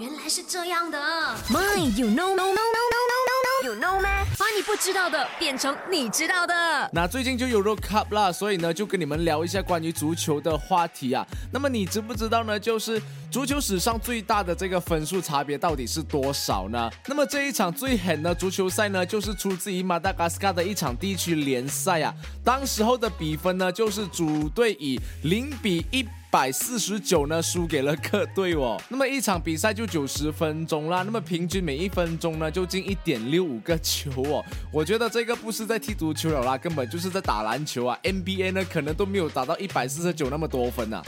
原来是这样的。My, you know, no, no, no, no, no, no, you know 吗？把你不知道的变成你知道的。那最近就有 World Cup 啦，所以呢，就跟你们聊一下关于足球的话题啊。那么你知不知道呢？就是足球史上最大的这个分数差别到底是多少呢？那么这一场最狠的足球赛呢，就是出自于马达加斯加的一场地区联赛啊。当时候的比分呢，就是主队以零比一。百四十九呢，输给了客队哦。那么一场比赛就九十分钟啦，那么平均每一分钟呢就进一点六五个球哦。我觉得这个不是在踢足球了啦，根本就是在打篮球啊。NBA 呢可能都没有打到一百四十九那么多分呐。